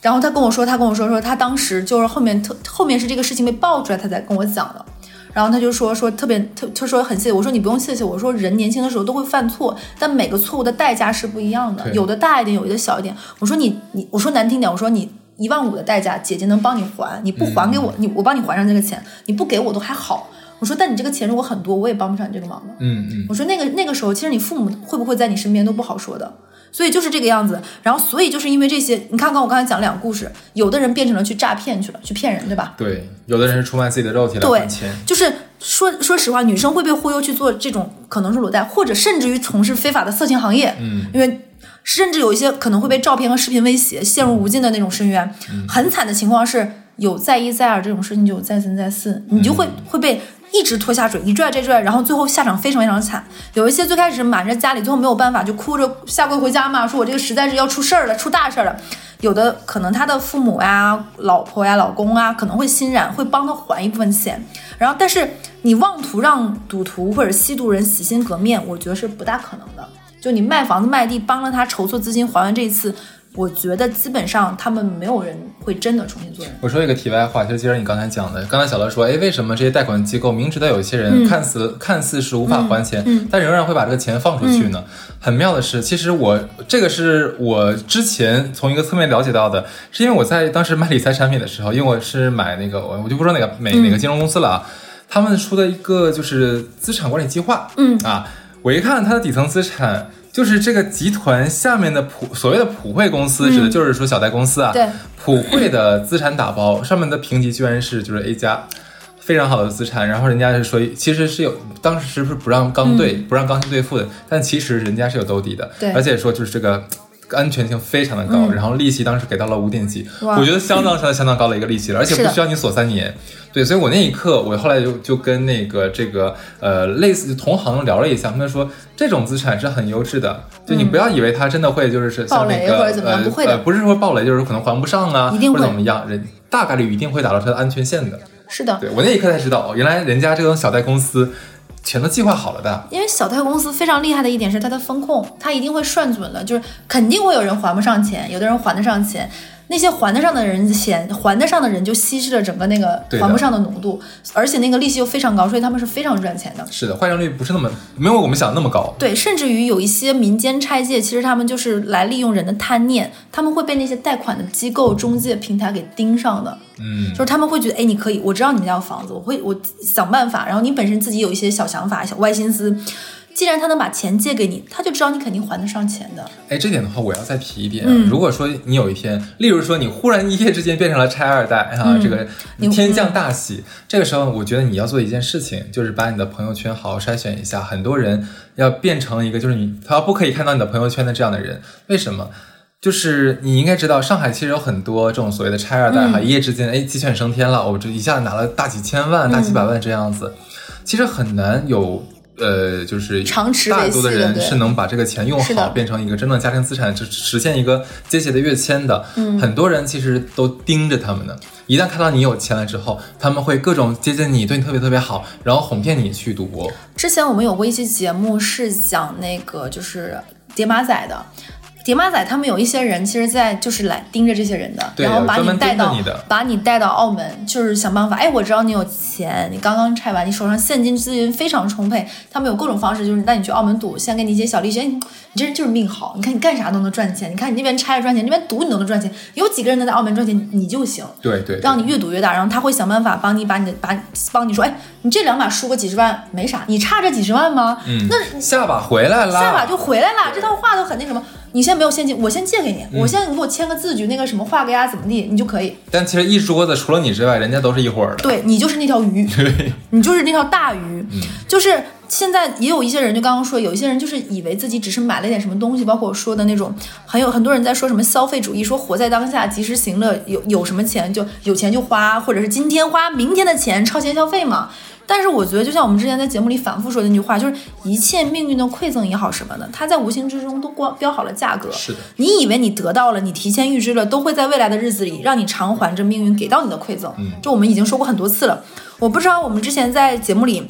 然后他跟我说，他跟我说说他当时就是后面特后面是这个事情被爆出来，他才跟我讲的。然后他就说说特别特，他说很谢谢我说你不用谢谢我说人年轻的时候都会犯错，但每个错误的代价是不一样的，有的大一点，有的小一点。我说你你我说难听点，我说你一万五的代价，姐姐能帮你还，你不还给我，你我帮你还上这个钱，你不给我都还好。我说但你这个钱如果很多，我也帮不上你这个忙的。嗯嗯。我说那个那个时候，其实你父母会不会在你身边都不好说的。所以就是这个样子，然后所以就是因为这些，你看看我刚才讲两个故事，有的人变成了去诈骗去了，去骗人，对吧？对，有的人是出卖自己的肉体来换钱。就是说说实话，女生会被忽悠去做这种可能是裸贷，或者甚至于从事非法的色情行业。嗯，因为甚至有一些可能会被照片和视频威胁，陷入无尽的那种深渊。很惨的情况是有再一再二这种事情，就有再三再四，你就会会被。一直拖下水，一拽再拽，然后最后下场非常非常惨。有一些最开始瞒着家里，最后没有办法，就哭着下跪回家嘛，说我这个实在是要出事儿了，出大事儿了。有的可能他的父母呀、老婆呀、老公啊，可能会心软，会帮他还一部分钱。然后，但是你妄图让赌徒或者吸毒人洗心革面，我觉得是不大可能的。就你卖房子卖地，帮了他筹措资金，还完这一次。我觉得基本上他们没有人会真的重新做人。我说一个题外话，就接着你刚才讲的，刚才小乐说，哎，为什么这些贷款机构明知道有些人看似看似是无法还钱，但仍然会把这个钱放出去呢？很妙的是，其实我这个是我之前从一个侧面了解到的，是因为我在当时买理财产品的时候，因为我是买那个我我就不说哪个哪哪个金融公司了啊，他们出的一个就是资产管理计划，嗯啊，我一看它的底层资产。就是这个集团下面的普所谓的普惠公司，指的就是说小贷公司啊。对，普惠的资产打包上面的评级居然是就是 A 加，非常好的资产。然后人家是说，其实是有当时是不是不让刚兑，不让刚性兑付的，但其实人家是有兜底的。对，而且说就是这个安全性非常的高，然后利息当时给到了五点几，我觉得相当相当相当高的一个利息了，而且不需要你锁三年。对，所以我那一刻，我后来就就跟那个这个呃类似同行聊了一下，他们说这种资产是很优质的，就你不要以为它真的会就是是像那个呃呃不是说暴雷，就是可能还不上啊，或者怎么样，人大概率一定会达到它的安全线的。是的，对我那一刻才知道，原来人家这种小贷公司钱都计划好了的。因为小贷公司非常厉害的一点是它的风控，它一定会算准了，就是肯定会有人还不上钱，有的人还得上钱。那些还得上的人钱，还得上的人就稀释了整个那个还不上的浓度，而且那个利息又非常高，所以他们是非常赚钱的。是的，坏账率不是那么没有我们想的那么高。对，甚至于有一些民间拆借，其实他们就是来利用人的贪念，他们会被那些贷款的机构、中介平台给盯上的。嗯，就是他们会觉得，哎，你可以，我知道你们家有房子，我会我想办法，然后你本身自己有一些小想法、小歪心思。既然他能把钱借给你，他就知道你肯定还得上钱的。哎，这点的话，我要再提一点。如果说你有一天，例如说你忽然一夜之间变成了拆二代啊，这个天降大喜，这个时候我觉得你要做一件事情，就是把你的朋友圈好好筛选一下。很多人要变成一个，就是你他不可以看到你的朋友圈的这样的人。为什么？就是你应该知道，上海其实有很多这种所谓的拆二代哈，一夜之间哎鸡犬升天了，我这一下子拿了大几千万、大几百万这样子，其实很难有。呃，就是大多的人是能把这个钱用好，变成一个真正家庭资产，就实现一个阶级的跃迁的。嗯，很多人其实都盯着他们呢。一旦看到你有钱了之后，他们会各种接近你，对你特别特别好，然后哄骗你去赌博。之前我们有过一期节目是讲那个就是叠马仔的。叠马仔他们有一些人，其实，在就是来盯着这些人的，然后把你带到，把你带到澳门，就是想办法。哎，我知道你有钱，你刚刚拆完，你手上现金资源非常充沛。他们有各种方式，就是带你去澳门赌，先给你一些小利息。哎，你这人就是命好，你看你干啥都能赚钱。你看你那边拆了赚钱，那边赌你都能赚钱。有几个人能在澳门赚钱，你就行。对对，让你越赌越大，然后他会想办法帮你把你的把帮你说，哎，你这两把输个几十万没啥，你差这几十万吗？嗯，那下把回来了，下把就回来了。这套话都很那什么。你现在没有现金，我先借给你。我现在你给我签个字据，那个什么画个押怎么地，你就可以。但其实一桌子除了你之外，人家都是一伙儿的。对你就是那条鱼，你就是那条大鱼。就是现在也有一些人，就刚刚说，有一些人就是以为自己只是买了点什么东西，包括我说的那种，很有很多人在说什么消费主义，说活在当下，及时行乐，有有什么钱就有钱就花，或者是今天花明天的钱，超前消费嘛。但是我觉得，就像我们之前在节目里反复说的那句话，就是一切命运的馈赠也好什么的，它在无形之中都光标好了价格。是的，你以为你得到了，你提前预知了，都会在未来的日子里让你偿还这命运给到你的馈赠。嗯，就我们已经说过很多次了，我不知道我们之前在节目里。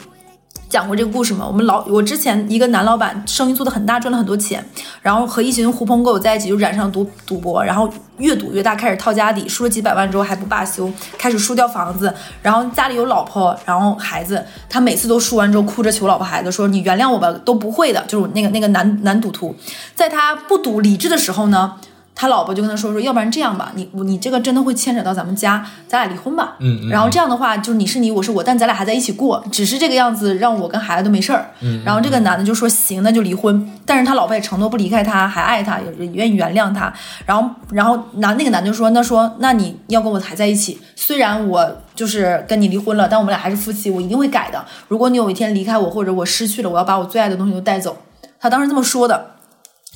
讲过这个故事吗？我们老我之前一个男老板生意做得很大，赚了很多钱，然后和一群狐朋狗友在一起就染上赌赌博，然后越赌越大，开始套家底，输了几百万之后还不罢休，开始输掉房子，然后家里有老婆，然后孩子，他每次都输完之后哭着求老婆孩子说：“你原谅我吧。”都不会的，就是那个那个男男赌徒，在他不赌理智的时候呢。他老婆就跟他说说，要不然这样吧，你你这个真的会牵扯到咱们家，咱俩离婚吧。嗯，然后这样的话，就是你是你，我是我，但咱俩还在一起过，只是这个样子，让我跟孩子都没事儿。嗯，然后这个男的就说行，那就离婚。但是他老婆也承诺不离开他，还爱他，也愿意原谅他。然后，然后男那个男的就说，那说那你要跟我还在一起，虽然我就是跟你离婚了，但我们俩还是夫妻，我一定会改的。如果你有一天离开我，或者我失去了，我要把我最爱的东西都带走。他当时这么说的，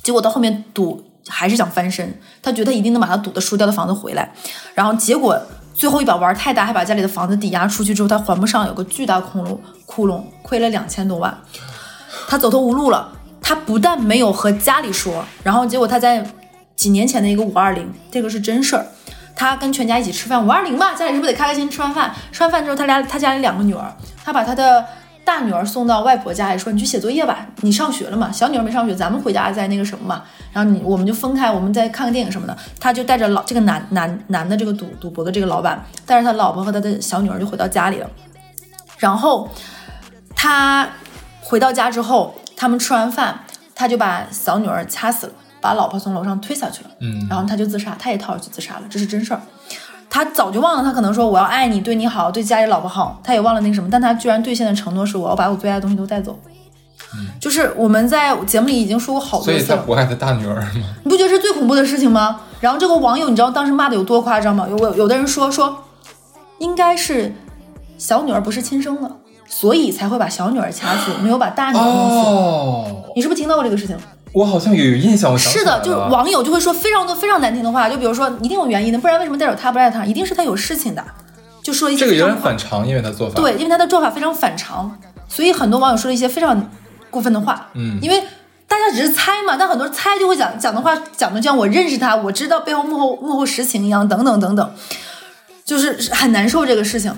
结果到后面赌。还是想翻身，他觉得他一定能把他赌的输掉的房子回来，然后结果最后一把玩太大，还把家里的房子抵押出去之后，他还不上，有个巨大窟窿，窟窿亏了两千多万，他走投无路了。他不但没有和家里说，然后结果他在几年前的一个五二零，这个是真事儿，他跟全家一起吃饭，五二零嘛，家里是不是得开开心心吃完饭？吃完饭之后，他俩他家里两个女儿，他把他的。大女儿送到外婆家里，说你去写作业吧，你上学了嘛？小女儿没上学，咱们回家再那个什么嘛。然后你我们就分开，我们再看个电影什么的。他就带着老这个男男男的这个赌赌博的这个老板，带着他老婆和他的小女儿就回到家里了。然后他回到家之后，他们吃完饭，他就把小女儿掐死了，把老婆从楼上推下去了。嗯，然后他就自杀，他也跳下去自杀了，这是真事儿。他早就忘了，他可能说我要爱你，对你好，对家里老婆好，他也忘了那个什么，但他居然兑现的承诺是我要把我最爱的东西都带走。嗯，就是我们在节目里已经说过好多次，所以他不爱他大女儿吗？你不觉得是最恐怖的事情吗？然后这个网友，你知道当时骂的有多夸张吗？有有的人说说，应该是小女儿不是亲生的，所以才会把小女儿掐死，没有把大女儿弄死。哦，你是不是听到过这个事情？我好像有有印象，是的，就是网友就会说非常多非常难听的话，就比如说一定有原因的，不然为什么带走他不带他？一定是他有事情的，就说一些这个有点反常，因为他做法对，因为他的做法非常反常，所以很多网友说了一些非常过分的话。嗯，因为大家只是猜嘛，但很多人猜就会讲讲的话讲的像我认识他，我知道背后幕后幕后实情一样，等等等等，就是很难受这个事情。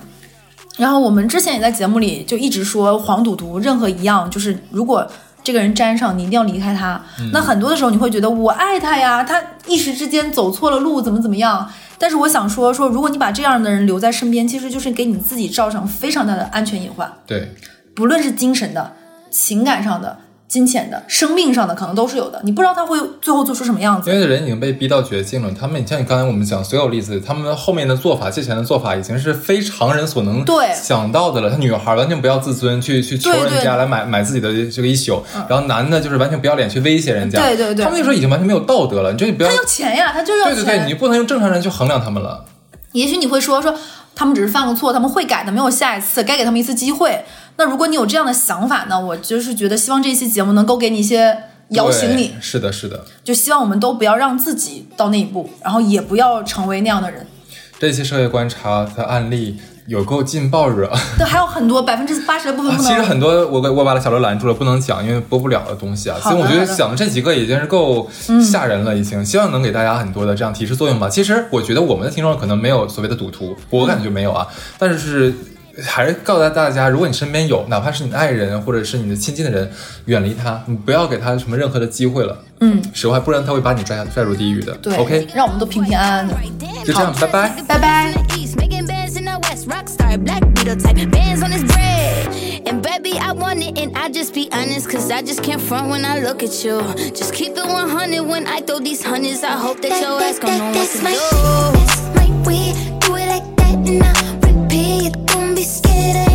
然后我们之前也在节目里就一直说黄赌毒，任何一样就是如果。这个人沾上，你一定要离开他。那很多的时候，你会觉得我爱他呀，他一时之间走错了路，怎么怎么样？但是我想说说，如果你把这样的人留在身边，其实就是给你自己造成非常大的安全隐患。对，不论是精神的、情感上的。金钱的、生命上的可能都是有的，你不知道他会最后做出什么样子。因为人已经被逼到绝境了，他们，你像你刚才我们讲所有例子，他们后面的做法、借钱的做法已经是非常人所能想到的了。他女孩完全不要自尊，去去求人家来买买自己的这个一宿，然后男的就是完全不要脸去威胁人家。对对对，他们那时候已经完全没有道德了。你就你不要他要钱呀，他就要钱。对对对，你不能用正常人去衡量他们了。也许你会说说。他们只是犯个错，他们会改的，没有下一次，该给他们一次机会。那如果你有这样的想法呢？我就是觉得希望这期节目能够给你一些摇醒你。是的，是的。就希望我们都不要让自己到那一步，然后也不要成为那样的人。这期社会观察的案例。有够劲爆热，对，还有很多百分之八十的部分。其实很多我我把小刘拦住了，不能讲，因为播不了的东西啊。所以我觉得讲的这几个已经是够吓人了，已经。希望能给大家很多的这样提示作用吧。其实我觉得我们的听众可能没有所谓的赌徒，我感觉没有啊。但是还是告诉大家，如果你身边有，哪怕是你的爱人或者是你的亲近的人，远离他，你不要给他什么任何的机会了。嗯，实话，不然他会把你拽下拽入地狱的。对，OK，让我们都平平安安的。就这样，拜拜，拜拜。rockstar, black beetle type, bands on his bread. And baby, I want it, and I just be honest, cause I just can't front when I look at you. Just keep it 100 when I throw these hundreds. I hope that, that your ass gon' know what to do. be scared.